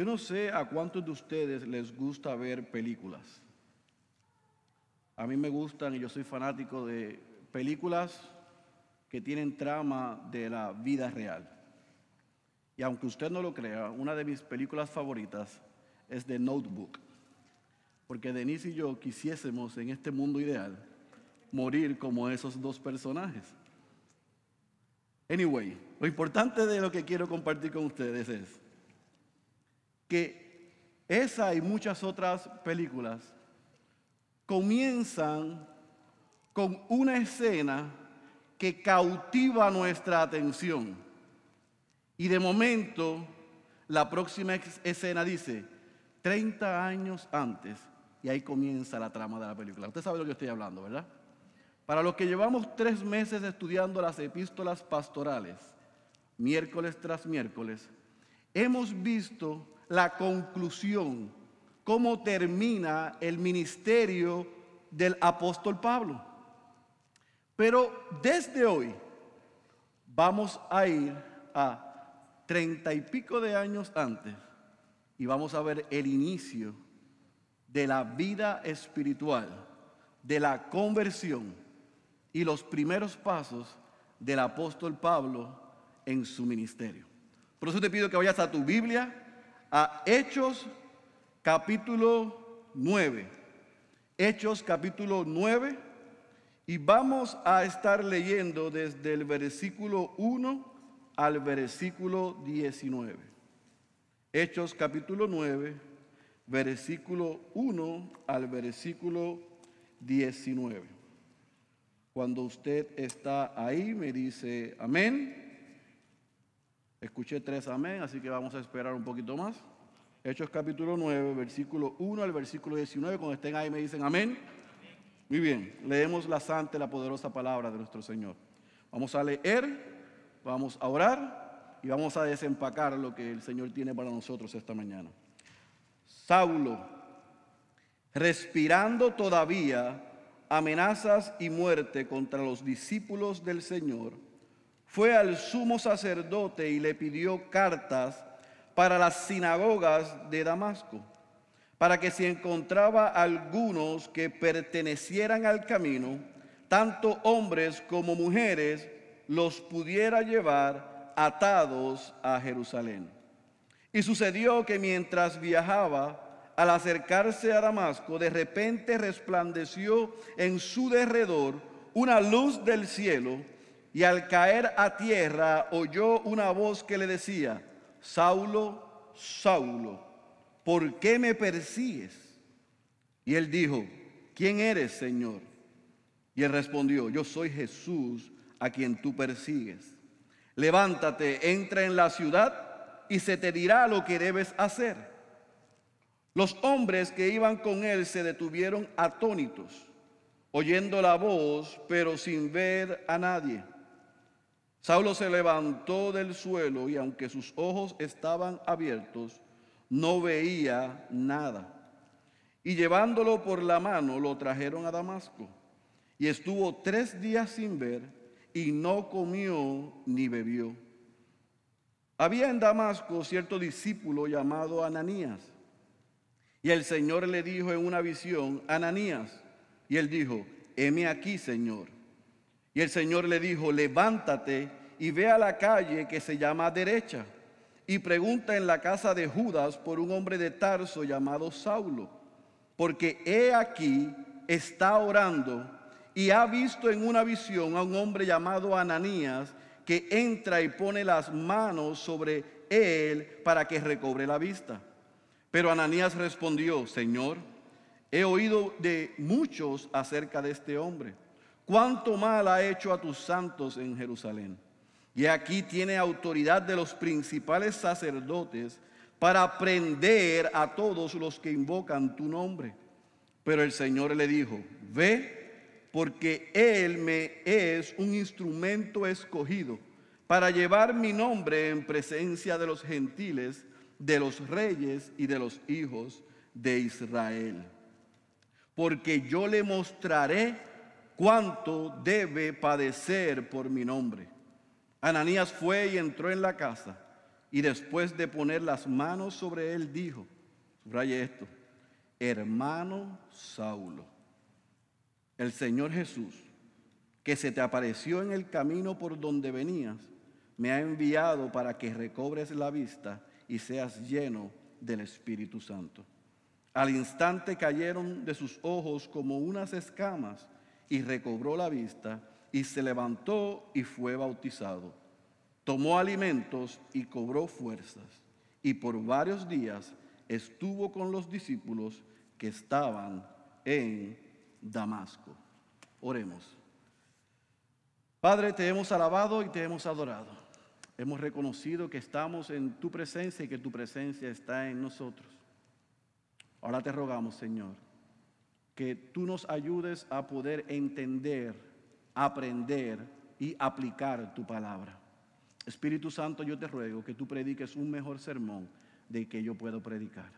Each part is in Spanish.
Yo no sé a cuántos de ustedes les gusta ver películas. A mí me gustan y yo soy fanático de películas que tienen trama de la vida real. Y aunque usted no lo crea, una de mis películas favoritas es The Notebook. Porque Denise y yo quisiésemos en este mundo ideal morir como esos dos personajes. Anyway, lo importante de lo que quiero compartir con ustedes es que esa y muchas otras películas comienzan con una escena que cautiva nuestra atención. Y de momento, la próxima escena dice, 30 años antes, y ahí comienza la trama de la película. Usted sabe lo que estoy hablando, ¿verdad? Para los que llevamos tres meses estudiando las epístolas pastorales, miércoles tras miércoles, hemos visto la conclusión, cómo termina el ministerio del apóstol Pablo. Pero desde hoy vamos a ir a treinta y pico de años antes y vamos a ver el inicio de la vida espiritual, de la conversión y los primeros pasos del apóstol Pablo en su ministerio. Por eso te pido que vayas a tu Biblia, a Hechos capítulo 9. Hechos capítulo 9 y vamos a estar leyendo desde el versículo 1 al versículo 19. Hechos capítulo 9, versículo 1 al versículo 19. Cuando usted está ahí, me dice amén. Escuché tres amén, así que vamos a esperar un poquito más. Hechos capítulo 9, versículo 1 al versículo 19. Cuando estén ahí me dicen amén. Muy bien, leemos la santa y la poderosa palabra de nuestro Señor. Vamos a leer, vamos a orar y vamos a desempacar lo que el Señor tiene para nosotros esta mañana. Saulo, respirando todavía, amenazas y muerte contra los discípulos del Señor, fue al sumo sacerdote y le pidió cartas para las sinagogas de Damasco, para que si encontraba algunos que pertenecieran al camino, tanto hombres como mujeres, los pudiera llevar atados a Jerusalén. Y sucedió que mientras viajaba, al acercarse a Damasco, de repente resplandeció en su derredor una luz del cielo y al caer a tierra oyó una voz que le decía, Saulo, Saulo, ¿por qué me persigues? Y él dijo, ¿quién eres, Señor? Y él respondió, yo soy Jesús a quien tú persigues. Levántate, entra en la ciudad y se te dirá lo que debes hacer. Los hombres que iban con él se detuvieron atónitos, oyendo la voz, pero sin ver a nadie. Saulo se levantó del suelo y aunque sus ojos estaban abiertos, no veía nada. Y llevándolo por la mano, lo trajeron a Damasco. Y estuvo tres días sin ver y no comió ni bebió. Había en Damasco cierto discípulo llamado Ananías y el Señor le dijo en una visión, Ananías, y él dijo, heme aquí, Señor. Y el Señor le dijo, levántate y ve a la calle que se llama derecha y pregunta en la casa de Judas por un hombre de Tarso llamado Saulo, porque he aquí está orando y ha visto en una visión a un hombre llamado Ananías que entra y pone las manos sobre él para que recobre la vista. Pero Ananías respondió, Señor, he oído de muchos acerca de este hombre. Cuánto mal ha hecho a tus santos en Jerusalén. Y aquí tiene autoridad de los principales sacerdotes para prender a todos los que invocan tu nombre. Pero el Señor le dijo, ve, porque Él me es un instrumento escogido para llevar mi nombre en presencia de los gentiles de los reyes y de los hijos de Israel. Porque yo le mostraré cuánto debe padecer por mi nombre. Ananías fue y entró en la casa, y después de poner las manos sobre él dijo, subraye esto, hermano Saulo, el Señor Jesús, que se te apareció en el camino por donde venías, me ha enviado para que recobres la vista y seas lleno del Espíritu Santo. Al instante cayeron de sus ojos como unas escamas y recobró la vista y se levantó y fue bautizado. Tomó alimentos y cobró fuerzas y por varios días estuvo con los discípulos que estaban en Damasco. Oremos. Padre, te hemos alabado y te hemos adorado. Hemos reconocido que estamos en tu presencia y que tu presencia está en nosotros. Ahora te rogamos, Señor, que tú nos ayudes a poder entender, aprender y aplicar tu palabra. Espíritu Santo, yo te ruego que tú prediques un mejor sermón de que yo puedo predicar.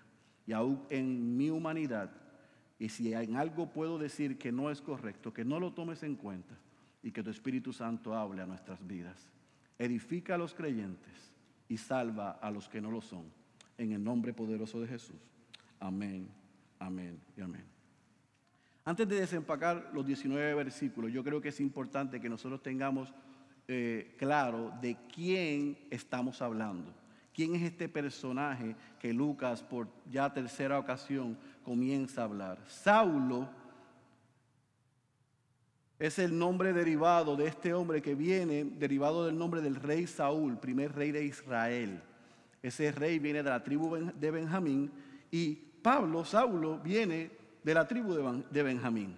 Y aún en mi humanidad, y si en algo puedo decir que no es correcto, que no lo tomes en cuenta y que tu Espíritu Santo hable a nuestras vidas. Edifica a los creyentes y salva a los que no lo son. En el nombre poderoso de Jesús. Amén, amén y amén. Antes de desempacar los 19 versículos, yo creo que es importante que nosotros tengamos eh, claro de quién estamos hablando. ¿Quién es este personaje que Lucas por ya tercera ocasión comienza a hablar? Saulo es el nombre derivado de este hombre que viene, derivado del nombre del rey Saúl, primer rey de Israel. Ese rey viene de la tribu de Benjamín y Pablo, Saulo, viene de la tribu de Benjamín.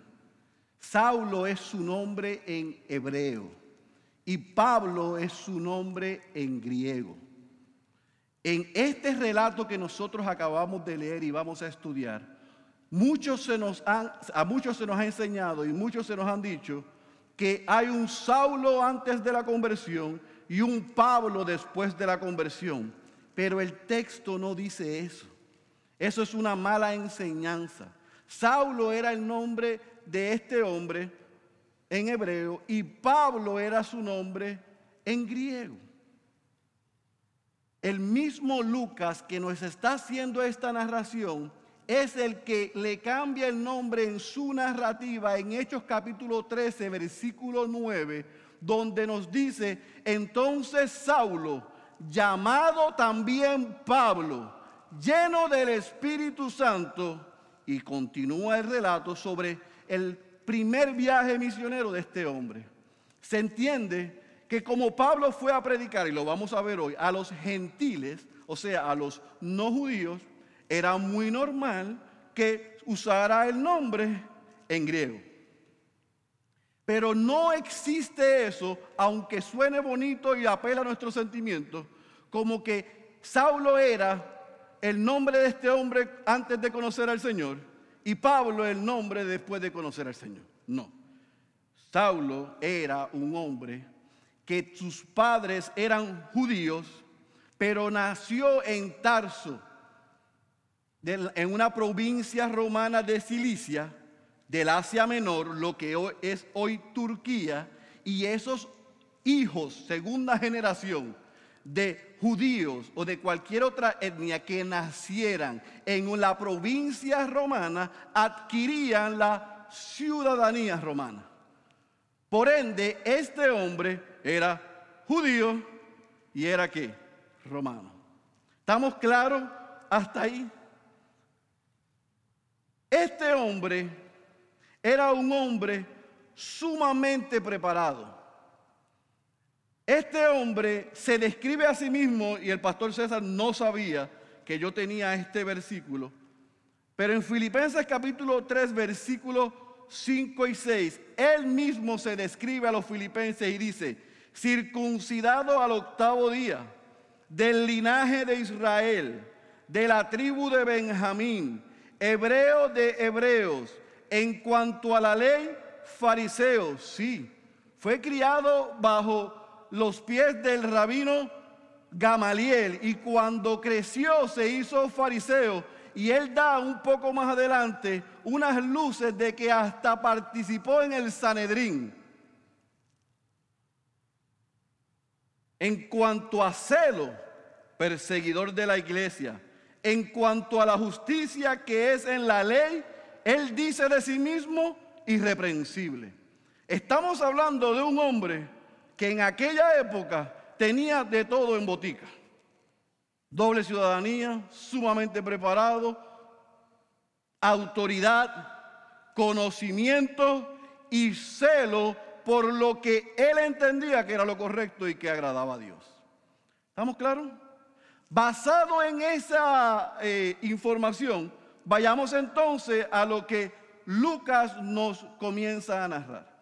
Saulo es su nombre en hebreo y Pablo es su nombre en griego. En este relato que nosotros acabamos de leer y vamos a estudiar, muchos se nos han, a muchos se nos ha enseñado y muchos se nos han dicho que hay un Saulo antes de la conversión y un Pablo después de la conversión. Pero el texto no dice eso. Eso es una mala enseñanza. Saulo era el nombre de este hombre en hebreo y Pablo era su nombre en griego. El mismo Lucas que nos está haciendo esta narración es el que le cambia el nombre en su narrativa en Hechos capítulo 13, versículo 9, donde nos dice, entonces Saulo, llamado también Pablo, lleno del Espíritu Santo, y continúa el relato sobre el primer viaje misionero de este hombre. Se entiende que como Pablo fue a predicar, y lo vamos a ver hoy, a los gentiles, o sea, a los no judíos, era muy normal que usara el nombre en griego. Pero no existe eso, aunque suene bonito y apela a nuestros sentimientos, como que Saulo era el nombre de este hombre antes de conocer al Señor y Pablo el nombre después de conocer al Señor. No. Saulo era un hombre que sus padres eran judíos, pero nació en Tarso, en una provincia romana de Cilicia, del Asia Menor, lo que es hoy Turquía, y esos hijos, segunda generación, de judíos o de cualquier otra etnia que nacieran en la provincia romana, adquirían la ciudadanía romana. Por ende, este hombre era judío y era qué? Romano. ¿Estamos claros hasta ahí? Este hombre era un hombre sumamente preparado. Este hombre se describe a sí mismo, y el pastor César no sabía que yo tenía este versículo, pero en Filipenses capítulo 3, versículos 5 y 6, él mismo se describe a los filipenses y dice, circuncidado al octavo día, del linaje de Israel, de la tribu de Benjamín, hebreo de hebreos, en cuanto a la ley, fariseo, sí, fue criado bajo los pies del rabino Gamaliel y cuando creció se hizo fariseo y él da un poco más adelante unas luces de que hasta participó en el Sanedrín. En cuanto a celo, perseguidor de la iglesia. En cuanto a la justicia que es en la ley, él dice de sí mismo irreprensible. Estamos hablando de un hombre que en aquella época tenía de todo en botica. Doble ciudadanía, sumamente preparado, autoridad, conocimiento y celo por lo que él entendía que era lo correcto y que agradaba a Dios. ¿Estamos claros? Basado en esa eh, información, vayamos entonces a lo que Lucas nos comienza a narrar.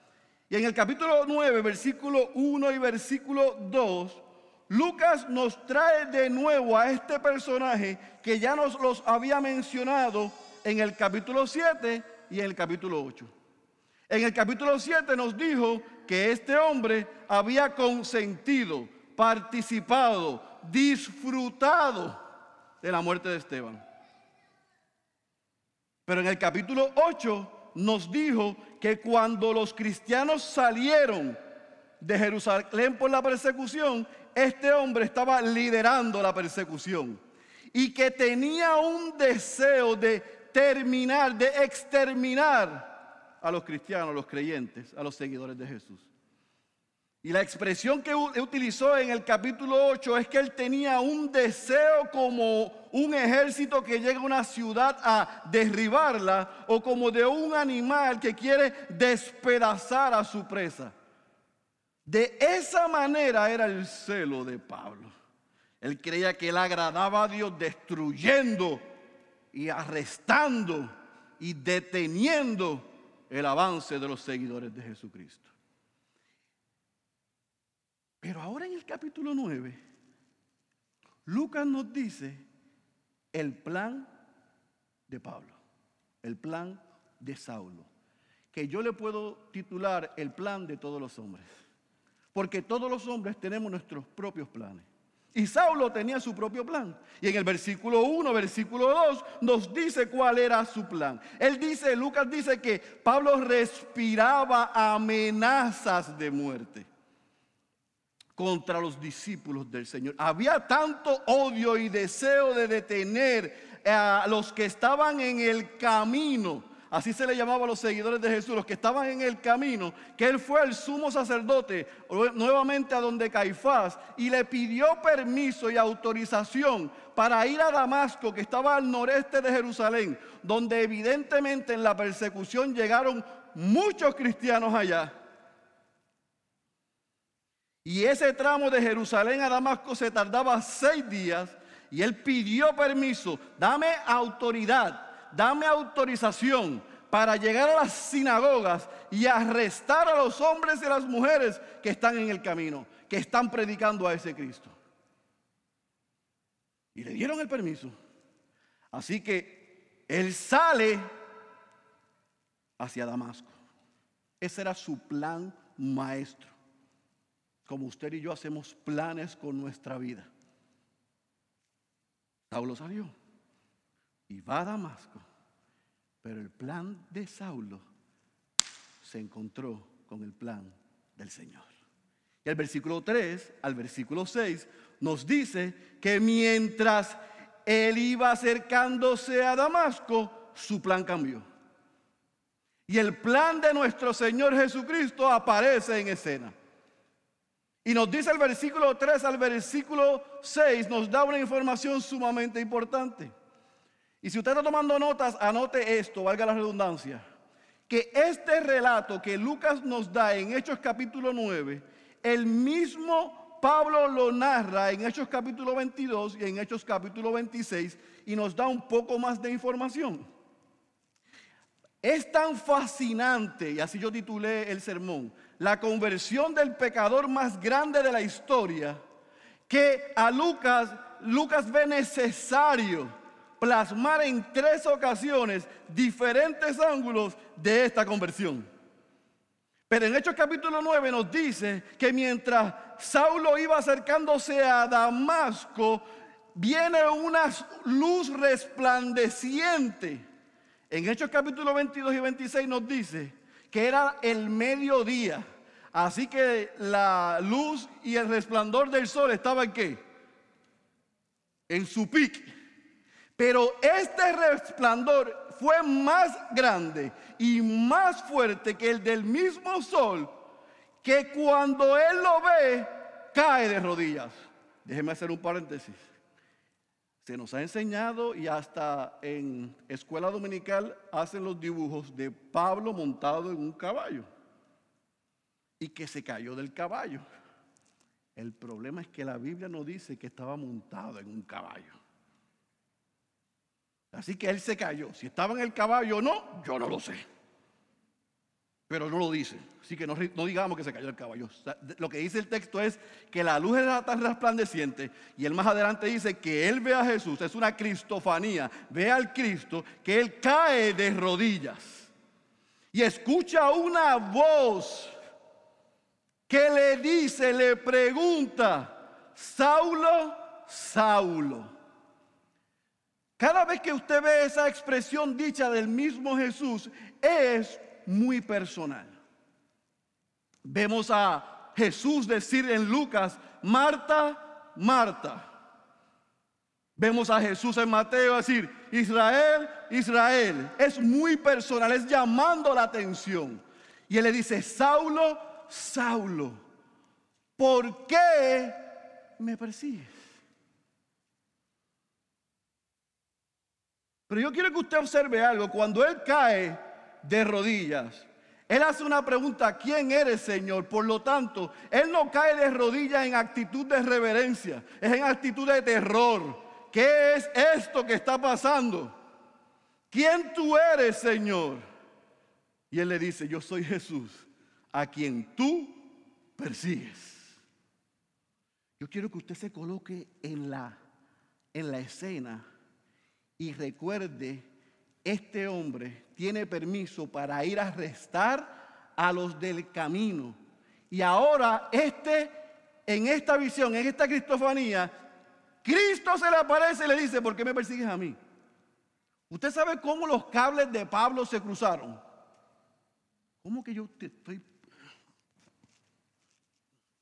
Y en el capítulo 9, versículo 1 y versículo 2, Lucas nos trae de nuevo a este personaje que ya nos los había mencionado en el capítulo 7 y en el capítulo 8. En el capítulo 7 nos dijo que este hombre había consentido, participado, disfrutado de la muerte de Esteban. Pero en el capítulo 8 nos dijo que cuando los cristianos salieron de Jerusalén por la persecución, este hombre estaba liderando la persecución y que tenía un deseo de terminar, de exterminar a los cristianos, a los creyentes, a los seguidores de Jesús. Y la expresión que utilizó en el capítulo 8 es que él tenía un deseo como un ejército que llega a una ciudad a derribarla o como de un animal que quiere despedazar a su presa. De esa manera era el celo de Pablo. Él creía que él agradaba a Dios destruyendo y arrestando y deteniendo el avance de los seguidores de Jesucristo. Pero ahora en el capítulo 9, Lucas nos dice el plan de Pablo, el plan de Saulo, que yo le puedo titular el plan de todos los hombres, porque todos los hombres tenemos nuestros propios planes. Y Saulo tenía su propio plan. Y en el versículo 1, versículo 2, nos dice cuál era su plan. Él dice, Lucas dice que Pablo respiraba amenazas de muerte contra los discípulos del Señor. Había tanto odio y deseo de detener a los que estaban en el camino. Así se le llamaba a los seguidores de Jesús, los que estaban en el camino, que él fue el sumo sacerdote nuevamente a donde Caifás y le pidió permiso y autorización para ir a Damasco, que estaba al noreste de Jerusalén, donde evidentemente en la persecución llegaron muchos cristianos allá. Y ese tramo de Jerusalén a Damasco se tardaba seis días y él pidió permiso, dame autoridad, dame autorización para llegar a las sinagogas y arrestar a los hombres y a las mujeres que están en el camino, que están predicando a ese Cristo. Y le dieron el permiso. Así que él sale hacia Damasco. Ese era su plan maestro como usted y yo hacemos planes con nuestra vida. Saulo salió y va a Damasco, pero el plan de Saulo se encontró con el plan del Señor. Y el versículo 3 al versículo 6 nos dice que mientras él iba acercándose a Damasco, su plan cambió. Y el plan de nuestro Señor Jesucristo aparece en escena. Y nos dice el versículo 3 al versículo 6, nos da una información sumamente importante. Y si usted está tomando notas, anote esto, valga la redundancia, que este relato que Lucas nos da en Hechos capítulo 9, el mismo Pablo lo narra en Hechos capítulo 22 y en Hechos capítulo 26 y nos da un poco más de información. Es tan fascinante, y así yo titulé el sermón, la conversión del pecador más grande de la historia, que a Lucas, Lucas ve necesario plasmar en tres ocasiones diferentes ángulos de esta conversión. Pero en Hechos capítulo 9 nos dice que mientras Saulo iba acercándose a Damasco, viene una luz resplandeciente. En Hechos capítulo 22 y 26 nos dice que era el mediodía. Así que la luz y el resplandor del sol estaba en qué? en su pique. Pero este resplandor fue más grande y más fuerte que el del mismo sol, que cuando él lo ve, cae de rodillas. Déjeme hacer un paréntesis. Se nos ha enseñado y hasta en escuela dominical hacen los dibujos de Pablo montado en un caballo y que se cayó del caballo. El problema es que la Biblia no dice que estaba montado en un caballo. Así que él se cayó. Si estaba en el caballo o no, yo no lo sé. Pero no lo dice. Así que no, digamos que se cayó el caballo. Lo que dice el texto es que la luz era tan resplandeciente. Y él más adelante dice que él ve a Jesús. Es una cristofanía. Ve al Cristo que él cae de rodillas. Y escucha una voz que le dice, le pregunta, Saulo, Saulo. Cada vez que usted ve esa expresión dicha del mismo Jesús, es muy personal. Vemos a Jesús decir en Lucas, Marta, Marta. Vemos a Jesús en Mateo decir, Israel, Israel. Es muy personal, es llamando la atención. Y él le dice, Saulo, Saulo, ¿por qué me persigues? Pero yo quiero que usted observe algo. Cuando él cae de rodillas, él hace una pregunta, ¿quién eres Señor? Por lo tanto, él no cae de rodillas en actitud de reverencia, es en actitud de terror. ¿Qué es esto que está pasando? ¿Quién tú eres, Señor? Y él le dice, yo soy Jesús, a quien tú persigues. Yo quiero que usted se coloque en la, en la escena y recuerde, este hombre tiene permiso para ir a arrestar a los del camino. Y ahora este, en esta visión, en esta cristofanía, Cristo se le aparece y le dice, ¿por qué me persigues a mí? ¿Usted sabe cómo los cables de Pablo se cruzaron? ¿Cómo que yo te estoy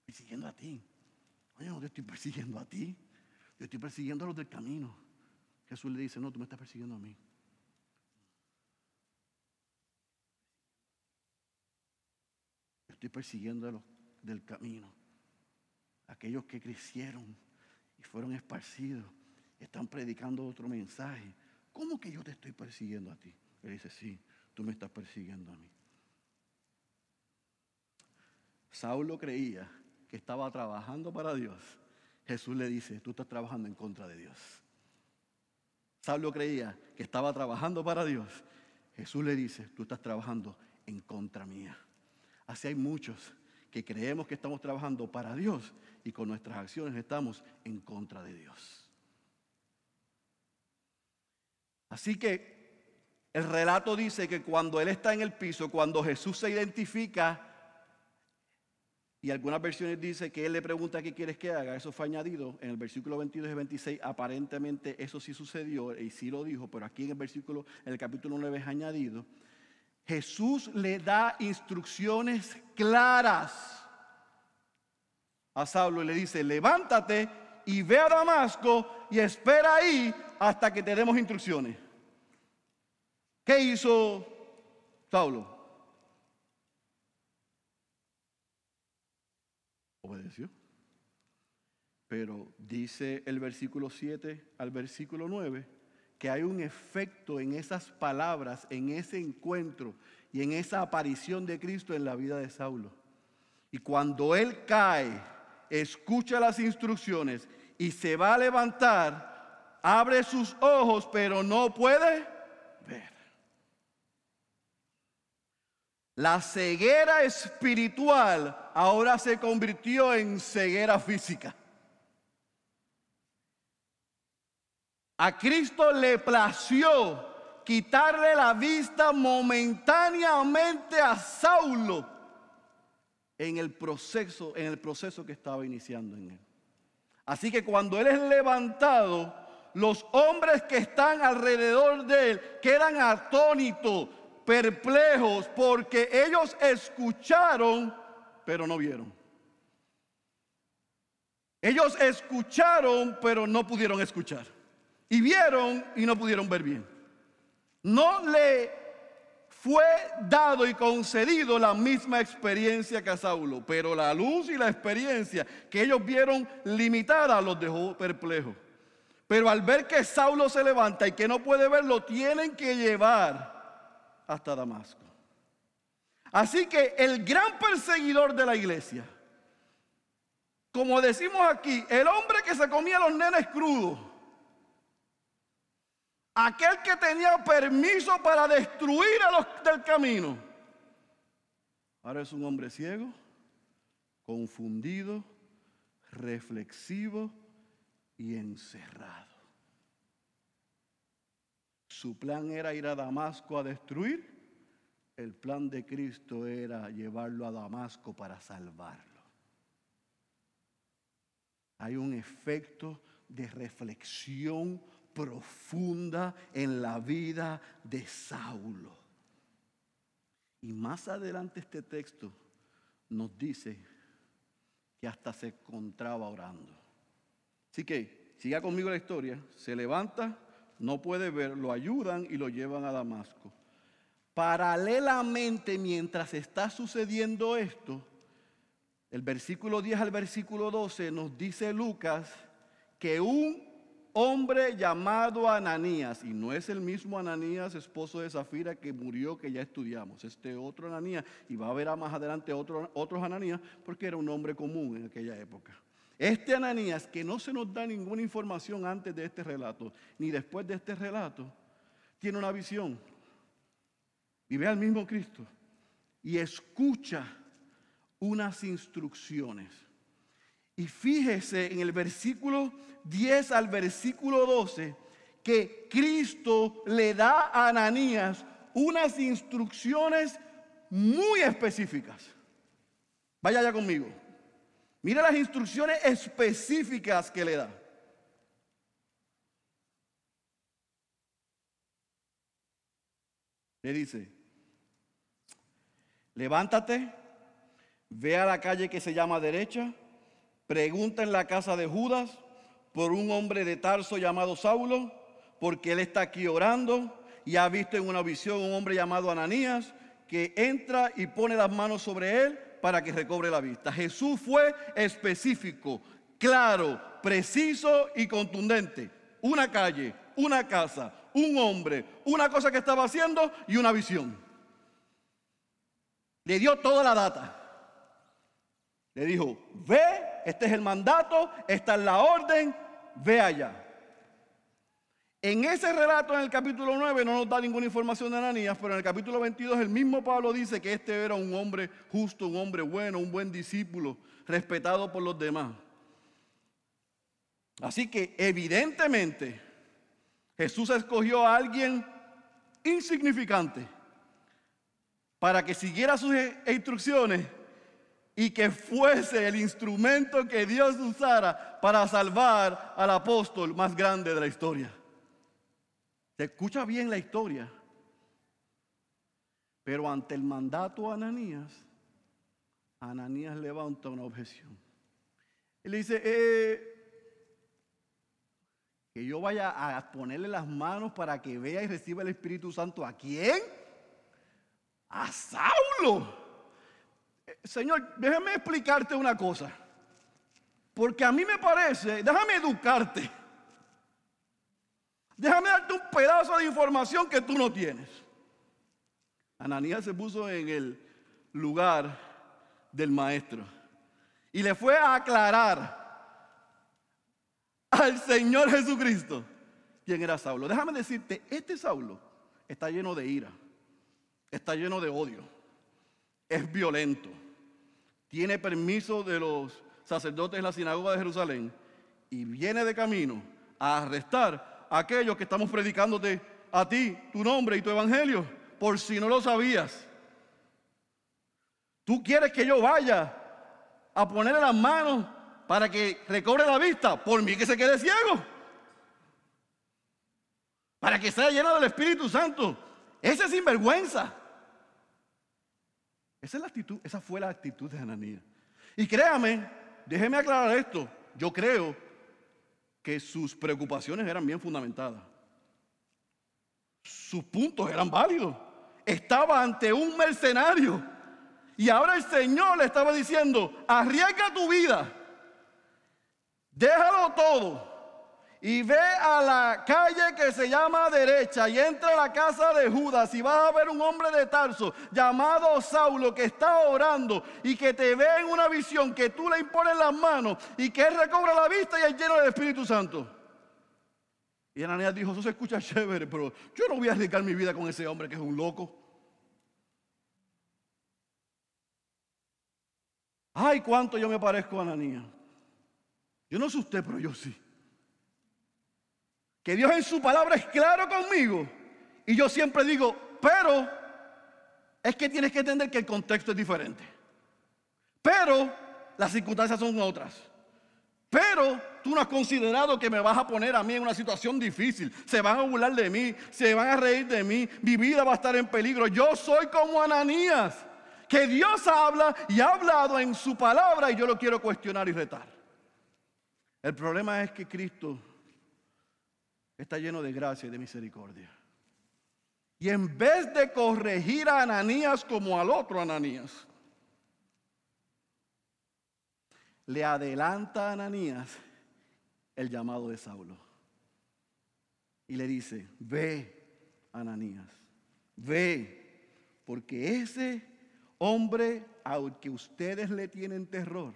persiguiendo a ti. Oye, no te estoy persiguiendo a ti. Yo estoy persiguiendo a los del camino. Jesús le dice, no, tú me estás persiguiendo a mí. Estoy persiguiendo a los del camino. Aquellos que crecieron y fueron esparcidos. Están predicando otro mensaje. ¿Cómo que yo te estoy persiguiendo a ti? Él dice, sí, tú me estás persiguiendo a mí. Saulo creía que estaba trabajando para Dios, Jesús le dice, tú estás trabajando en contra de Dios. Saulo creía que estaba trabajando para Dios. Jesús le dice, tú estás trabajando en contra mía. Así hay muchos que creemos que estamos trabajando para Dios y con nuestras acciones estamos en contra de Dios. Así que el relato dice que cuando Él está en el piso, cuando Jesús se identifica y algunas versiones dice que él le pregunta qué quieres que haga. Eso fue añadido en el versículo 22 y 26. Aparentemente eso sí sucedió y sí lo dijo, pero aquí en el versículo, en el capítulo 9 es añadido. Jesús le da instrucciones claras a Saulo y le dice, levántate y ve a Damasco y espera ahí hasta que te demos instrucciones. ¿Qué hizo Saulo? obedeció. Pero dice el versículo 7 al versículo 9 que hay un efecto en esas palabras, en ese encuentro y en esa aparición de Cristo en la vida de Saulo. Y cuando él cae, escucha las instrucciones y se va a levantar, abre sus ojos, pero no puede ver. La ceguera espiritual ahora se convirtió en ceguera física. A Cristo le plació quitarle la vista momentáneamente a Saulo en el proceso, en el proceso que estaba iniciando en él. Así que cuando él es levantado, los hombres que están alrededor de él quedan atónitos perplejos porque ellos escucharon, pero no vieron. Ellos escucharon, pero no pudieron escuchar. Y vieron y no pudieron ver bien. No le fue dado y concedido la misma experiencia que a Saulo, pero la luz y la experiencia que ellos vieron limitada los dejó perplejos. Pero al ver que Saulo se levanta y que no puede verlo, tienen que llevar hasta Damasco. Así que el gran perseguidor de la iglesia, como decimos aquí, el hombre que se comía los nenes crudos, aquel que tenía permiso para destruir a los del camino, ahora es un hombre ciego, confundido, reflexivo y encerrado. Su plan era ir a Damasco a destruir el plan de Cristo era llevarlo a Damasco para salvarlo. Hay un efecto de reflexión profunda en la vida de Saulo. Y más adelante este texto nos dice que hasta se encontraba orando. Así que siga conmigo la historia, se levanta, no puede ver, lo ayudan y lo llevan a Damasco. Paralelamente, mientras está sucediendo esto, el versículo 10 al versículo 12 nos dice Lucas que un hombre llamado Ananías, y no es el mismo Ananías, esposo de Zafira, que murió, que ya estudiamos, este otro Ananías, y va a haber más adelante otro, otros Ananías, porque era un hombre común en aquella época. Este Ananías, que no se nos da ninguna información antes de este relato, ni después de este relato, tiene una visión y ve al mismo Cristo y escucha unas instrucciones. Y fíjese en el versículo 10 al versículo 12 que Cristo le da a Ananías unas instrucciones muy específicas. Vaya ya conmigo. Mira las instrucciones específicas que le da. Le dice, levántate, ve a la calle que se llama derecha, pregunta en la casa de Judas por un hombre de Tarso llamado Saulo, porque él está aquí orando y ha visto en una visión un hombre llamado Ananías que entra y pone las manos sobre él para que recobre la vista. Jesús fue específico, claro, preciso y contundente. Una calle, una casa, un hombre, una cosa que estaba haciendo y una visión. Le dio toda la data. Le dijo, ve, este es el mandato, esta es la orden, ve allá. En ese relato en el capítulo 9 no nos da ninguna información de Ananías, pero en el capítulo 22 el mismo Pablo dice que este era un hombre justo, un hombre bueno, un buen discípulo, respetado por los demás. Así que evidentemente Jesús escogió a alguien insignificante para que siguiera sus instrucciones y que fuese el instrumento que Dios usara para salvar al apóstol más grande de la historia. Se escucha bien la historia, pero ante el mandato a Ananías, Ananías levanta una objeción. Él dice, eh, que yo vaya a ponerle las manos para que vea y reciba el Espíritu Santo. ¿A quién? A Saulo. Señor, déjame explicarte una cosa. Porque a mí me parece, déjame educarte. Déjame darte un pedazo de información que tú no tienes. Ananías se puso en el lugar del maestro y le fue a aclarar al Señor Jesucristo. ¿Quién era Saulo? Déjame decirte, este Saulo está lleno de ira, está lleno de odio, es violento, tiene permiso de los sacerdotes en la sinagoga de Jerusalén y viene de camino a arrestar a aquellos que estamos predicándote a ti, tu nombre y tu evangelio, por si no lo sabías. Tú quieres que yo vaya a ponerle las manos para que recobre la vista, por mí que se quede ciego. Para que sea lleno del Espíritu Santo. Ese es sinvergüenza. Esa fue la actitud de Ananías. Y créame, déjeme aclarar esto. yo creo que sus preocupaciones eran bien fundamentadas. Sus puntos eran válidos. Estaba ante un mercenario. Y ahora el Señor le estaba diciendo, arriesga tu vida. Déjalo todo y ve a la calle que se llama derecha y entra a la casa de Judas y vas a ver un hombre de Tarso llamado Saulo que está orando y que te ve en una visión que tú le impones las manos y que él recobra la vista y es lleno del Espíritu Santo. Y Ananías dijo, eso se escucha chévere, pero yo no voy a arriesgar mi vida con ese hombre que es un loco. Ay, cuánto yo me parezco a Ananías. Yo no sé usted, pero yo sí. Que Dios en su palabra es claro conmigo. Y yo siempre digo, pero es que tienes que entender que el contexto es diferente. Pero las circunstancias son otras. Pero tú no has considerado que me vas a poner a mí en una situación difícil. Se van a burlar de mí, se van a reír de mí, mi vida va a estar en peligro. Yo soy como Ananías, que Dios habla y ha hablado en su palabra y yo lo quiero cuestionar y retar. El problema es que Cristo está lleno de gracia y de misericordia. Y en vez de corregir a Ananías como al otro Ananías, le adelanta a Ananías el llamado de Saulo. Y le dice, ve, Ananías, ve, porque ese hombre al que ustedes le tienen terror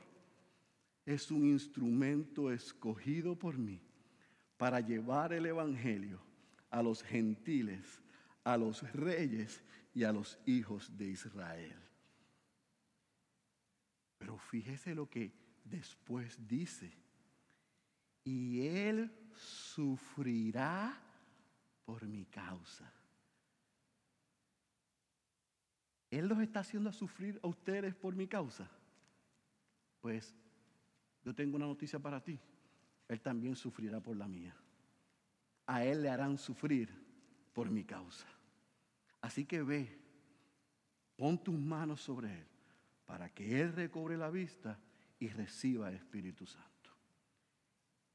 es un instrumento escogido por mí para llevar el Evangelio a los gentiles, a los reyes y a los hijos de Israel. Pero fíjese lo que después dice. Y él sufrirá por mi causa. Él los está haciendo sufrir a ustedes por mi causa. Pues yo tengo una noticia para ti. Él también sufrirá por la mía. A Él le harán sufrir por mi causa. Así que ve, pon tus manos sobre Él para que Él recobre la vista y reciba el Espíritu Santo.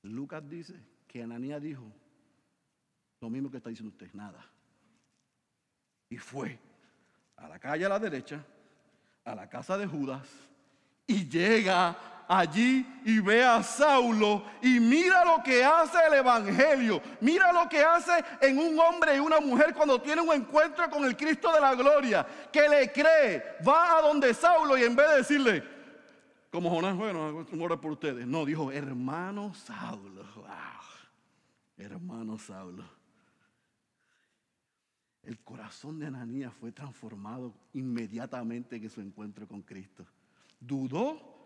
Lucas dice que Ananías dijo lo mismo que está diciendo usted, nada. Y fue a la calle a la derecha, a la casa de Judas, y llega allí y ve a Saulo y mira lo que hace el Evangelio. Mira lo que hace en un hombre y una mujer cuando tiene un encuentro con el Cristo de la gloria. Que le cree, va a donde Saulo y en vez de decirle, como Jonás, bueno, un por ustedes. No, dijo, hermano Saulo. Hermano Saulo. El corazón de Ananías fue transformado inmediatamente en su encuentro con Cristo. Dudó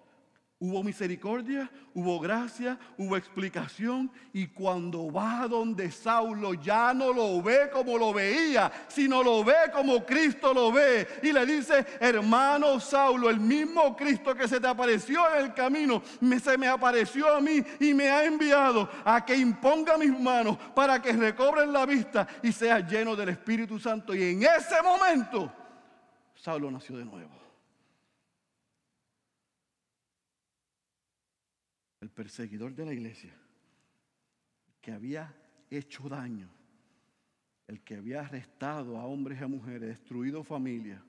Hubo misericordia, hubo gracia, hubo explicación y cuando va donde Saulo ya no lo ve como lo veía, sino lo ve como Cristo lo ve y le dice, hermano Saulo, el mismo Cristo que se te apareció en el camino, se me apareció a mí y me ha enviado a que imponga mis manos para que recobren la vista y sea lleno del Espíritu Santo. Y en ese momento, Saulo nació de nuevo. el perseguidor de la iglesia, que había hecho daño, el que había arrestado a hombres y a mujeres, destruido familias,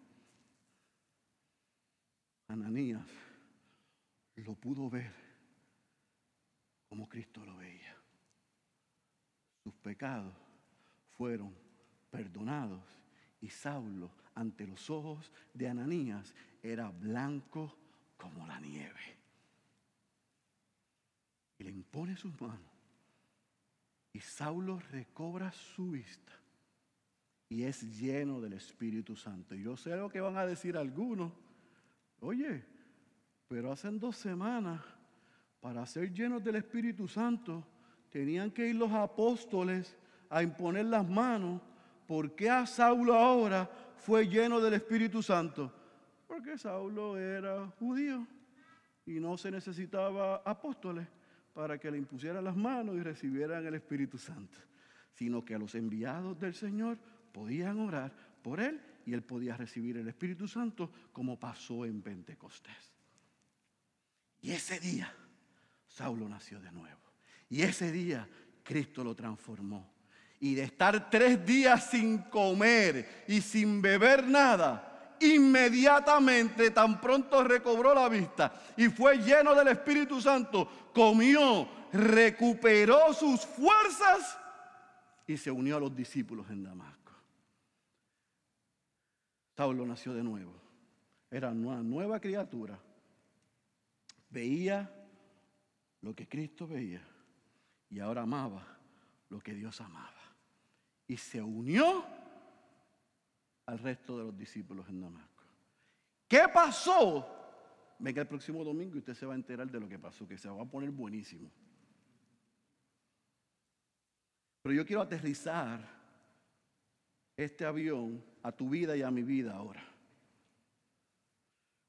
Ananías lo pudo ver como Cristo lo veía. Sus pecados fueron perdonados y Saulo ante los ojos de Ananías era blanco como la nieve le impone sus manos. Y Saulo recobra su vista y es lleno del Espíritu Santo. Y yo sé lo que van a decir algunos. Oye, pero hace dos semanas, para ser llenos del Espíritu Santo, tenían que ir los apóstoles a imponer las manos. ¿Por qué a Saulo ahora fue lleno del Espíritu Santo? Porque Saulo era judío y no se necesitaba apóstoles para que le impusieran las manos y recibieran el Espíritu Santo, sino que a los enviados del Señor podían orar por él y él podía recibir el Espíritu Santo como pasó en Pentecostés. Y ese día Saulo nació de nuevo. Y ese día Cristo lo transformó. Y de estar tres días sin comer y sin beber nada, inmediatamente, tan pronto recobró la vista y fue lleno del Espíritu Santo, comió, recuperó sus fuerzas y se unió a los discípulos en Damasco. Saulo nació de nuevo. Era una nueva criatura. Veía lo que Cristo veía y ahora amaba lo que Dios amaba. Y se unió al resto de los discípulos en Damasco. ¿Qué pasó? Venga el próximo domingo y usted se va a enterar de lo que pasó, que se va a poner buenísimo. Pero yo quiero aterrizar este avión a tu vida y a mi vida ahora.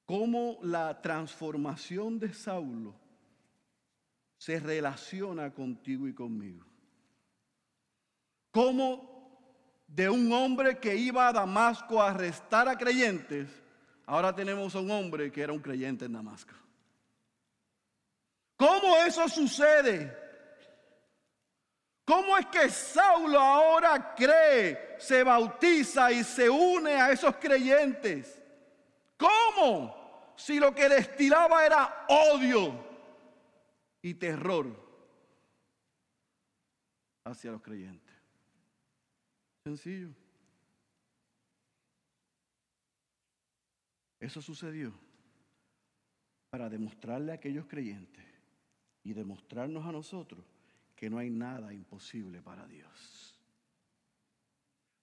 Cómo la transformación de Saulo se relaciona contigo y conmigo. Cómo de un hombre que iba a Damasco a arrestar a creyentes, ahora tenemos a un hombre que era un creyente en Damasco. ¿Cómo eso sucede? ¿Cómo es que Saulo ahora cree, se bautiza y se une a esos creyentes? ¿Cómo? Si lo que destilaba era odio y terror hacia los creyentes. Sencillo. Eso sucedió para demostrarle a aquellos creyentes y demostrarnos a nosotros que no hay nada imposible para Dios.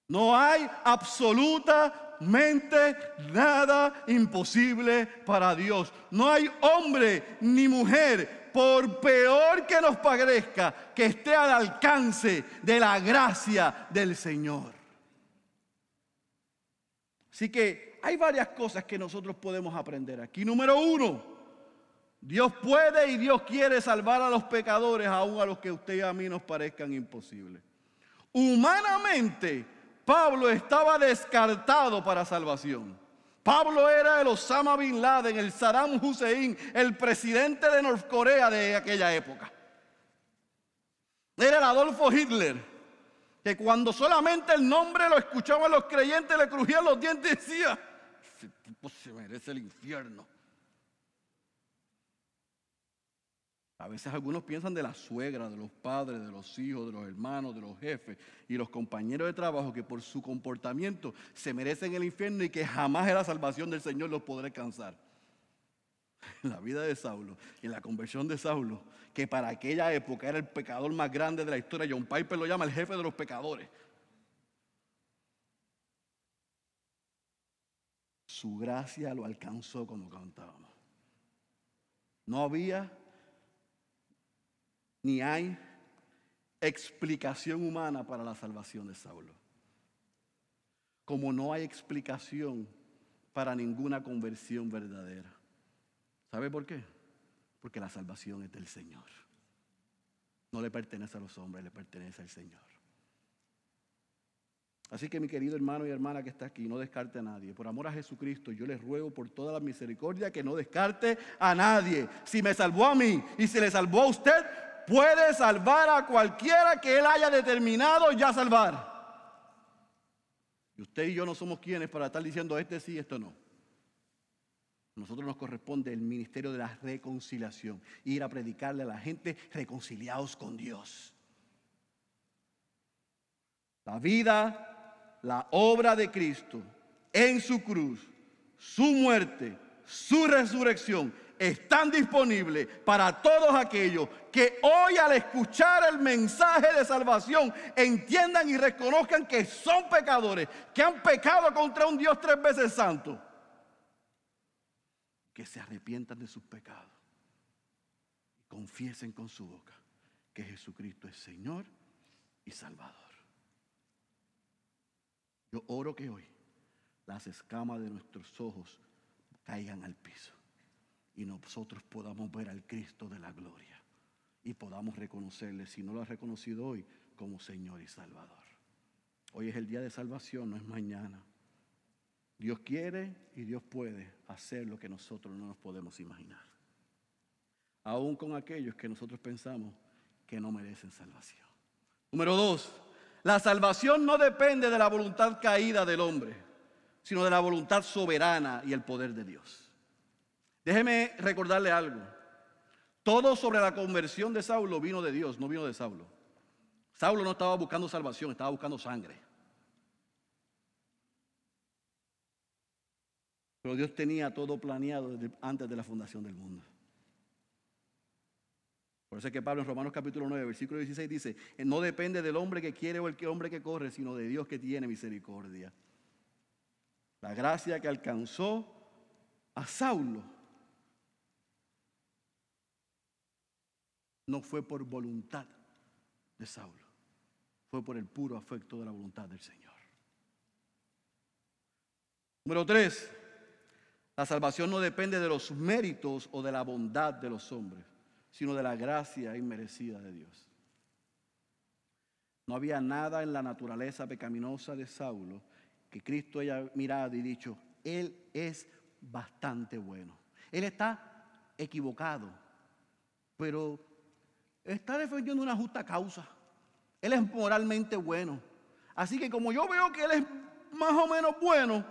No hay absolutamente nada imposible para Dios. No hay hombre ni mujer, por peor que nos parezca, que esté al alcance de la gracia del Señor. Así que hay varias cosas que nosotros podemos aprender aquí. Número uno, Dios puede y Dios quiere salvar a los pecadores, aun a los que a usted y a mí nos parezcan imposibles. Humanamente, Pablo estaba descartado para salvación. Pablo era el Osama Bin Laden, el Saddam Hussein, el presidente de Norcorea de aquella época. Era el Adolfo Hitler, que cuando solamente el nombre lo escuchaban los creyentes le crujían los dientes y decía, ese tipo se merece el infierno. A veces algunos piensan de la suegra, de los padres, de los hijos, de los hermanos, de los jefes y los compañeros de trabajo que por su comportamiento se merecen el infierno y que jamás la salvación del Señor los podrá alcanzar. En la vida de Saulo en la conversión de Saulo, que para aquella época era el pecador más grande de la historia, John Piper lo llama el jefe de los pecadores. Su gracia lo alcanzó como cantábamos. No había ni hay explicación humana para la salvación de Saulo. Como no hay explicación para ninguna conversión verdadera. ¿Sabe por qué? Porque la salvación es del Señor. No le pertenece a los hombres, le pertenece al Señor. Así que mi querido hermano y hermana que está aquí, no descarte a nadie. Por amor a Jesucristo, yo les ruego por toda la misericordia que no descarte a nadie. Si me salvó a mí y si le salvó a usted, puede salvar a cualquiera que Él haya determinado ya salvar. Y usted y yo no somos quienes para estar diciendo este sí, esto no. A nosotros nos corresponde el ministerio de la reconciliación, ir a predicarle a la gente reconciliados con Dios. La vida, la obra de Cristo en su cruz, su muerte, su resurrección están disponibles para todos aquellos que hoy al escuchar el mensaje de salvación entiendan y reconozcan que son pecadores, que han pecado contra un Dios tres veces santo, que se arrepientan de sus pecados y confiesen con su boca que Jesucristo es Señor y Salvador. Yo oro que hoy las escamas de nuestros ojos caigan al piso y nosotros podamos ver al Cristo de la gloria y podamos reconocerle, si no lo ha reconocido hoy, como Señor y Salvador. Hoy es el día de salvación, no es mañana. Dios quiere y Dios puede hacer lo que nosotros no nos podemos imaginar. aún con aquellos que nosotros pensamos que no merecen salvación. Número dos, la salvación no depende de la voluntad caída del hombre, sino de la voluntad soberana y el poder de Dios. Déjeme recordarle algo. Todo sobre la conversión de Saulo vino de Dios, no vino de Saulo. Saulo no estaba buscando salvación, estaba buscando sangre. Pero Dios tenía todo planeado antes de la fundación del mundo. Por eso es que Pablo en Romanos capítulo 9, versículo 16 dice, no depende del hombre que quiere o el hombre que corre, sino de Dios que tiene misericordia. La gracia que alcanzó a Saulo no fue por voluntad de Saulo, fue por el puro afecto de la voluntad del Señor. Número tres, la salvación no depende de los méritos o de la bondad de los hombres, sino de la gracia inmerecida de Dios. No había nada en la naturaleza pecaminosa de Saulo que Cristo haya mirado y dicho, Él es bastante bueno. Él está equivocado, pero está defendiendo una justa causa. Él es moralmente bueno. Así que como yo veo que Él es más o menos bueno,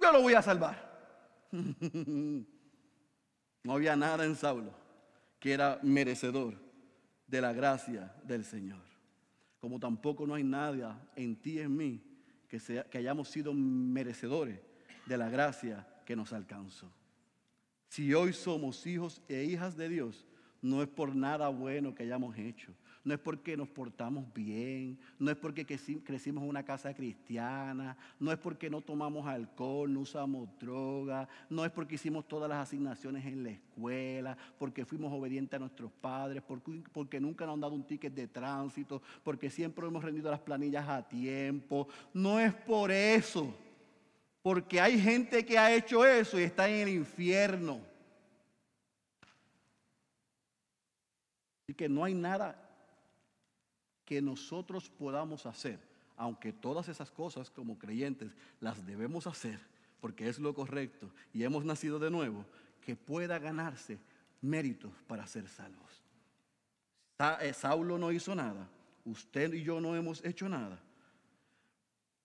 yo lo voy a salvar. no había nada en Saulo que era merecedor de la gracia del Señor. Como tampoco no hay nada en ti y en mí que, sea, que hayamos sido merecedores de la gracia que nos alcanzó. Si hoy somos hijos e hijas de Dios, no es por nada bueno que hayamos hecho, no es porque nos portamos bien, no es porque crecimos en una casa cristiana, no es porque no tomamos alcohol, no usamos droga, no es porque hicimos todas las asignaciones en la escuela, porque fuimos obedientes a nuestros padres, porque, porque nunca nos han dado un ticket de tránsito, porque siempre hemos rendido las planillas a tiempo. No es por eso, porque hay gente que ha hecho eso y está en el infierno. Y que no hay nada que nosotros podamos hacer, aunque todas esas cosas como creyentes las debemos hacer, porque es lo correcto y hemos nacido de nuevo, que pueda ganarse méritos para ser salvos. Eh, Saulo no hizo nada, usted y yo no hemos hecho nada,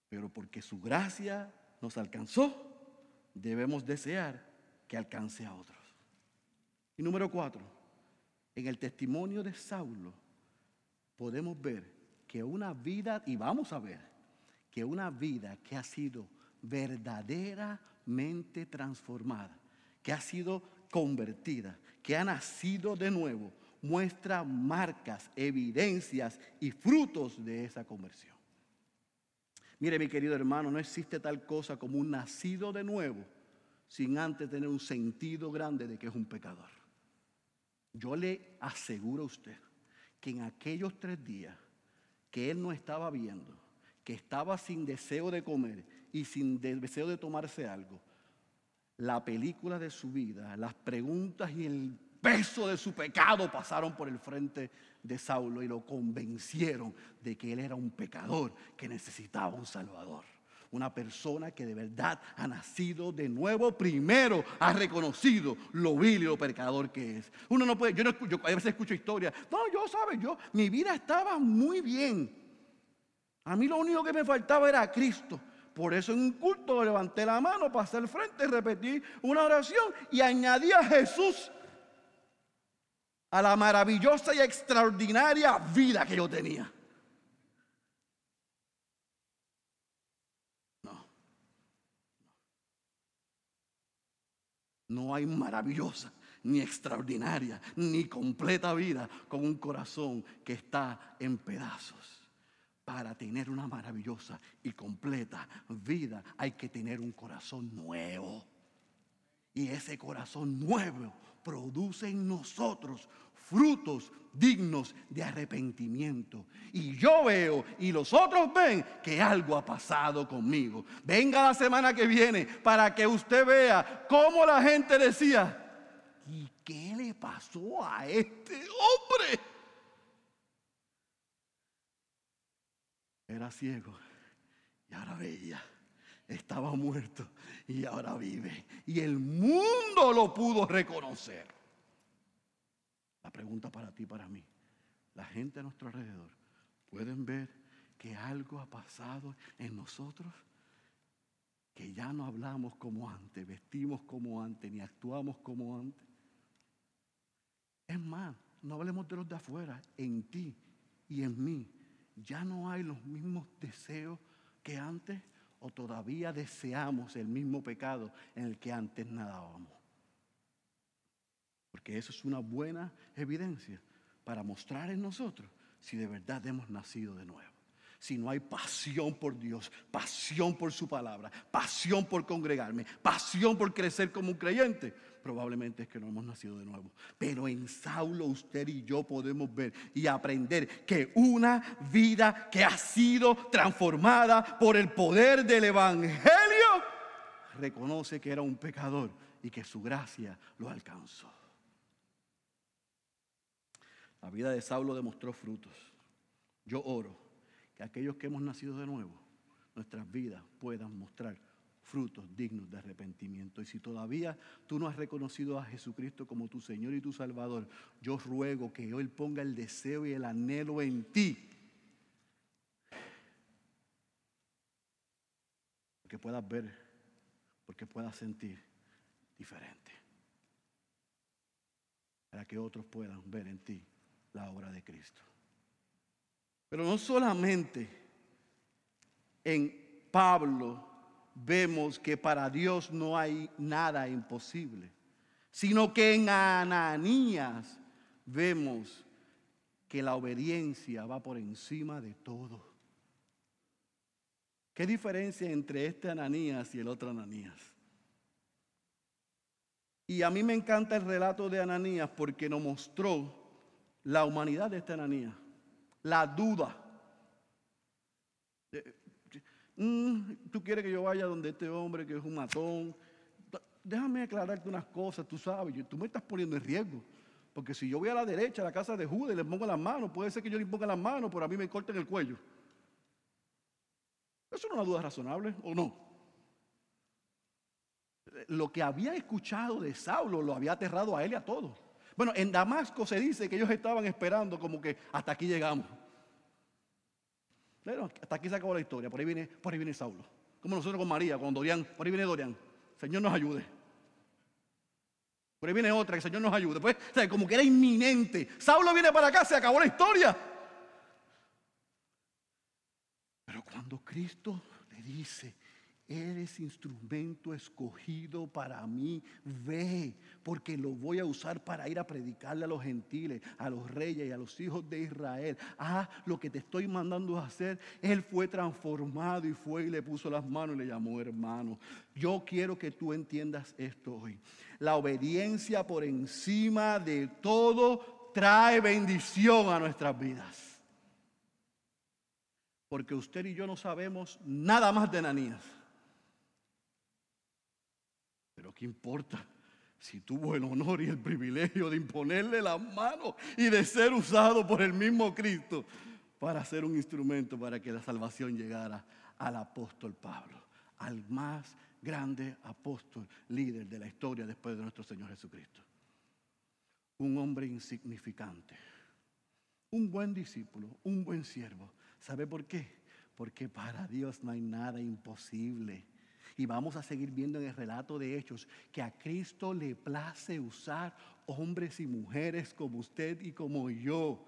pero porque su gracia nos alcanzó, debemos desear que alcance a otros. Y número cuatro, en el testimonio de Saulo podemos ver que una vida, y vamos a ver, que una vida que ha sido verdaderamente transformada, que ha sido convertida, que ha nacido de nuevo, muestra marcas, evidencias y frutos de esa conversión. Mire mi querido hermano, no existe tal cosa como un nacido de nuevo sin antes tener un sentido grande de que es un pecador. Yo le aseguro a usted que en aquellos tres días que él no estaba viendo, que estaba sin deseo de comer y sin deseo de tomarse algo, la película de su vida, las preguntas y el peso de su pecado pasaron por el frente de Saulo y lo convencieron de que él era un pecador que necesitaba un salvador una persona que de verdad ha nacido de nuevo, primero ha reconocido lo vil y lo pecador que es. Uno no puede, yo, no, a veces escucho historias, no, yo sabes, yo, mi vida estaba muy bien. A mí lo único que me faltaba era Cristo. Por eso en un culto levanté la mano, pasé al frente, repetí una oración y añadí a Jesús a la maravillosa y extraordinaria vida que yo tenía. No hay maravillosa, ni extraordinaria, ni completa vida con un corazón que está en pedazos. Para tener una maravillosa y completa vida hay que tener un corazón nuevo. Y ese corazón nuevo produce en nosotros frutos dignos de arrepentimiento. Y yo veo y los otros ven que algo ha pasado conmigo. Venga la semana que viene para que usted vea cómo la gente decía, ¿y qué le pasó a este hombre? Era ciego y ahora veía. Estaba muerto y ahora vive. Y el mundo lo pudo reconocer. Pregunta para ti para mí. La gente a nuestro alrededor pueden ver que algo ha pasado en nosotros, que ya no hablamos como antes, vestimos como antes, ni actuamos como antes. Es más, no hablemos de los de afuera, en ti y en mí. Ya no hay los mismos deseos que antes o todavía deseamos el mismo pecado en el que antes nadábamos. Porque eso es una buena evidencia para mostrar en nosotros si de verdad hemos nacido de nuevo. Si no hay pasión por Dios, pasión por su palabra, pasión por congregarme, pasión por crecer como un creyente, probablemente es que no hemos nacido de nuevo. Pero en Saulo usted y yo podemos ver y aprender que una vida que ha sido transformada por el poder del Evangelio reconoce que era un pecador y que su gracia lo alcanzó. La vida de Saulo demostró frutos. Yo oro que aquellos que hemos nacido de nuevo, nuestras vidas puedan mostrar frutos dignos de arrepentimiento. Y si todavía tú no has reconocido a Jesucristo como tu Señor y tu Salvador, yo ruego que Él ponga el deseo y el anhelo en ti. Que puedas ver, porque puedas sentir diferente. Para que otros puedan ver en ti la obra de Cristo. Pero no solamente en Pablo vemos que para Dios no hay nada imposible, sino que en Ananías vemos que la obediencia va por encima de todo. ¿Qué diferencia entre este Ananías y el otro Ananías? Y a mí me encanta el relato de Ananías porque nos mostró la humanidad de esta Ananías, la duda. Mm, tú quieres que yo vaya donde este hombre que es un matón. Déjame aclararte unas cosas, tú sabes, tú me estás poniendo en riesgo. Porque si yo voy a la derecha, a la casa de Judas y le pongo las manos, puede ser que yo le ponga las manos, pero a mí me corten el cuello. ¿Eso no es una duda razonable o no? Lo que había escuchado de Saulo lo había aterrado a él y a todos. Bueno, en Damasco se dice que ellos estaban esperando como que hasta aquí llegamos. Pero hasta aquí se acabó la historia. Por ahí viene, por ahí viene Saulo. Como nosotros con María, con Dorian, por ahí viene Dorian. Señor nos ayude. Por ahí viene otra, que el Señor nos ayude. Pues, como que era inminente. Saulo viene para acá, se acabó la historia. Pero cuando Cristo le dice, Eres instrumento escogido para mí. Ve, porque lo voy a usar para ir a predicarle a los gentiles, a los reyes y a los hijos de Israel. Ah, lo que te estoy mandando a hacer. Él fue transformado y fue y le puso las manos y le llamó hermano. Yo quiero que tú entiendas esto hoy. La obediencia por encima de todo trae bendición a nuestras vidas. Porque usted y yo no sabemos nada más de Ananías. ¿Qué importa? Si tuvo el honor y el privilegio de imponerle las manos y de ser usado por el mismo Cristo para ser un instrumento para que la salvación llegara al apóstol Pablo, al más grande apóstol, líder de la historia después de nuestro Señor Jesucristo. Un hombre insignificante, un buen discípulo, un buen siervo. ¿Sabe por qué? Porque para Dios no hay nada imposible. Y vamos a seguir viendo en el relato de Hechos que a Cristo le place usar hombres y mujeres como usted y como yo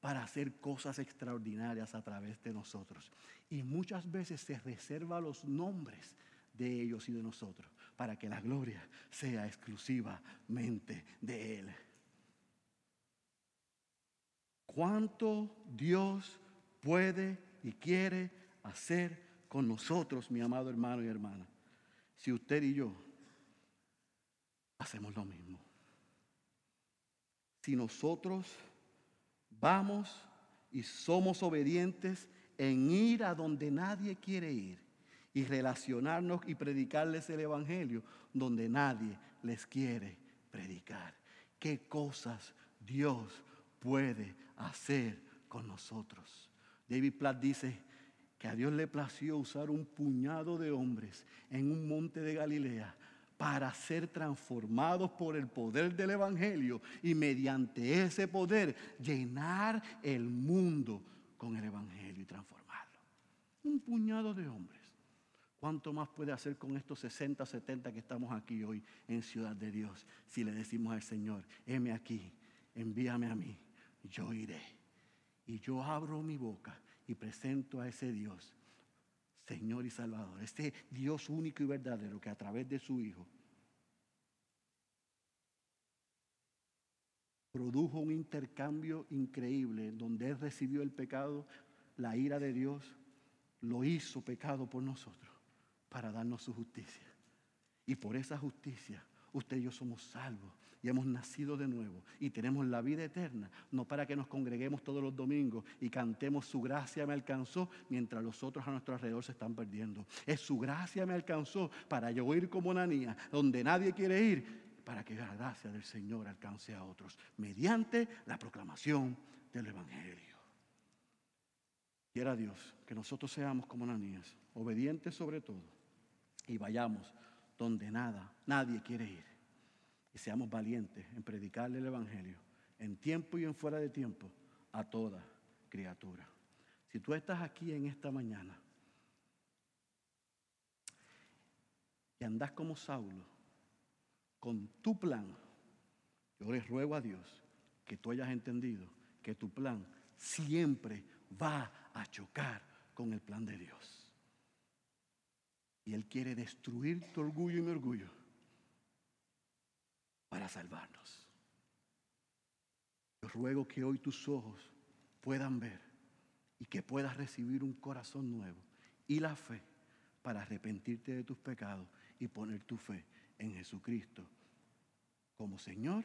para hacer cosas extraordinarias a través de nosotros. Y muchas veces se reserva los nombres de ellos y de nosotros para que la gloria sea exclusivamente de Él. ¿Cuánto Dios puede y quiere hacer con nosotros, mi amado hermano y hermana, si usted y yo hacemos lo mismo. Si nosotros vamos y somos obedientes en ir a donde nadie quiere ir y relacionarnos y predicarles el Evangelio donde nadie les quiere predicar. ¿Qué cosas Dios puede hacer con nosotros? David Platt dice, que a Dios le plació usar un puñado de hombres en un monte de Galilea para ser transformados por el poder del Evangelio y mediante ese poder llenar el mundo con el Evangelio y transformarlo. Un puñado de hombres. ¿Cuánto más puede hacer con estos 60, 70 que estamos aquí hoy en Ciudad de Dios si le decimos al Señor, heme aquí, envíame a mí, yo iré? Y yo abro mi boca y presento a ese Dios Señor y Salvador, este Dios único y verdadero que a través de su Hijo produjo un intercambio increíble donde Él recibió el pecado, la ira de Dios, lo hizo pecado por nosotros para darnos su justicia. Y por esa justicia usted y yo somos salvos y hemos nacido de nuevo y tenemos la vida eterna, no para que nos congreguemos todos los domingos y cantemos su gracia me alcanzó mientras los otros a nuestro alrededor se están perdiendo. Es su gracia me alcanzó para yo ir como una niña donde nadie quiere ir, para que la gracia del Señor alcance a otros mediante la proclamación del Evangelio. Quiera Dios que nosotros seamos como niñas, obedientes sobre todo, y vayamos donde nada, nadie quiere ir. Seamos valientes en predicarle el Evangelio en tiempo y en fuera de tiempo a toda criatura. Si tú estás aquí en esta mañana y andas como Saulo, con tu plan, yo les ruego a Dios que tú hayas entendido que tu plan siempre va a chocar con el plan de Dios. Y Él quiere destruir tu orgullo y mi orgullo para salvarnos. Yo ruego que hoy tus ojos puedan ver y que puedas recibir un corazón nuevo y la fe para arrepentirte de tus pecados y poner tu fe en Jesucristo como Señor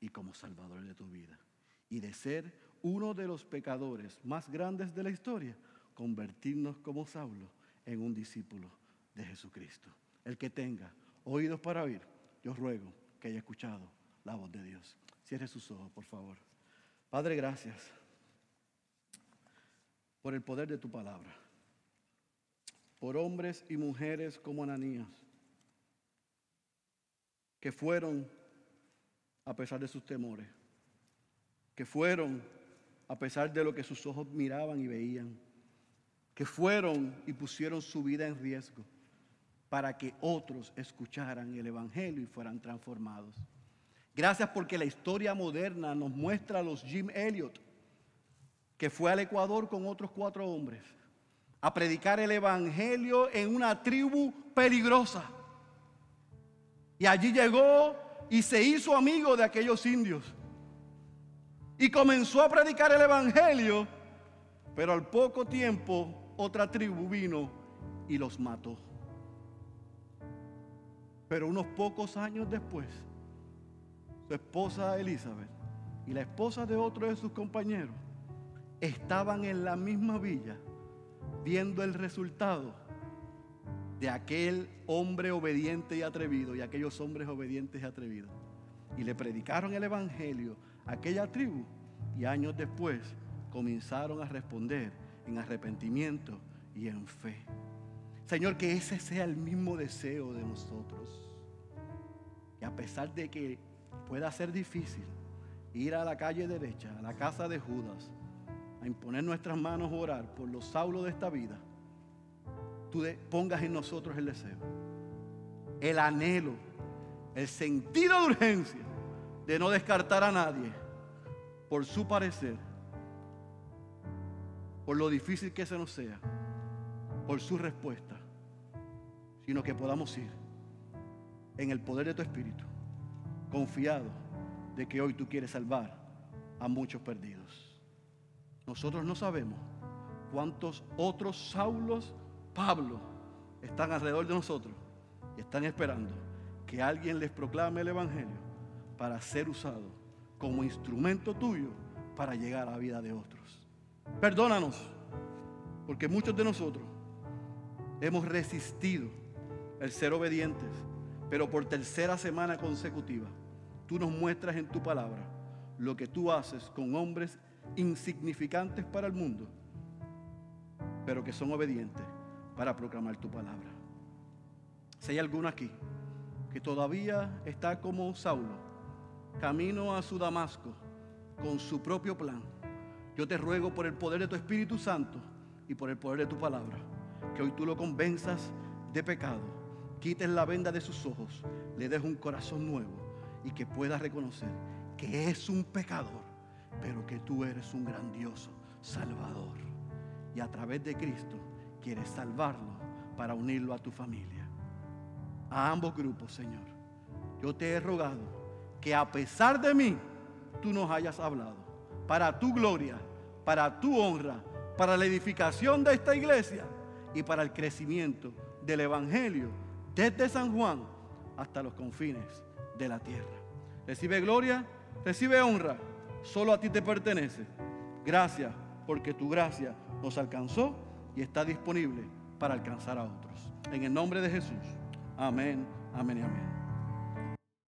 y como Salvador de tu vida. Y de ser uno de los pecadores más grandes de la historia, convertirnos como Saulo en un discípulo de Jesucristo. El que tenga oídos para oír, yo ruego que haya escuchado la voz de Dios. Cierre sus ojos, por favor. Padre, gracias por el poder de tu palabra. Por hombres y mujeres como Ananías, que fueron a pesar de sus temores, que fueron a pesar de lo que sus ojos miraban y veían, que fueron y pusieron su vida en riesgo para que otros escucharan el Evangelio y fueran transformados. Gracias porque la historia moderna nos muestra a los Jim Elliot, que fue al Ecuador con otros cuatro hombres, a predicar el Evangelio en una tribu peligrosa. Y allí llegó y se hizo amigo de aquellos indios. Y comenzó a predicar el Evangelio, pero al poco tiempo otra tribu vino y los mató. Pero unos pocos años después, su esposa Elizabeth y la esposa de otro de sus compañeros estaban en la misma villa viendo el resultado de aquel hombre obediente y atrevido y aquellos hombres obedientes y atrevidos. Y le predicaron el Evangelio a aquella tribu y años después comenzaron a responder en arrepentimiento y en fe. Señor, que ese sea el mismo deseo de nosotros. Que a pesar de que pueda ser difícil ir a la calle derecha, a la casa de Judas, a imponer nuestras manos a orar por los saulos de esta vida, tú pongas en nosotros el deseo, el anhelo, el sentido de urgencia de no descartar a nadie por su parecer, por lo difícil que se nos sea por su respuesta, sino que podamos ir en el poder de tu Espíritu, confiado de que hoy tú quieres salvar a muchos perdidos. Nosotros no sabemos cuántos otros Saulos, Pablo, están alrededor de nosotros y están esperando que alguien les proclame el Evangelio para ser usado como instrumento tuyo para llegar a la vida de otros. Perdónanos, porque muchos de nosotros hemos resistido el ser obedientes, pero por tercera semana consecutiva, tú nos muestras en tu palabra lo que tú haces con hombres insignificantes para el mundo, pero que son obedientes para proclamar tu palabra. Si hay alguno aquí que todavía está como Saulo, camino a su Damasco con su propio plan. Yo te ruego por el poder de tu Espíritu Santo y por el poder de tu palabra, que hoy tú lo convenzas de pecado, quites la venda de sus ojos, le des un corazón nuevo y que pueda reconocer que es un pecador, pero que tú eres un grandioso Salvador. Y a través de Cristo quieres salvarlo para unirlo a tu familia. A ambos grupos, Señor. Yo te he rogado que a pesar de mí, tú nos hayas hablado. Para tu gloria, para tu honra, para la edificación de esta iglesia y para el crecimiento del Evangelio desde San Juan hasta los confines de la tierra. Recibe gloria, recibe honra, solo a ti te pertenece. Gracias porque tu gracia nos alcanzó y está disponible para alcanzar a otros. En el nombre de Jesús. Amén, amén y amén.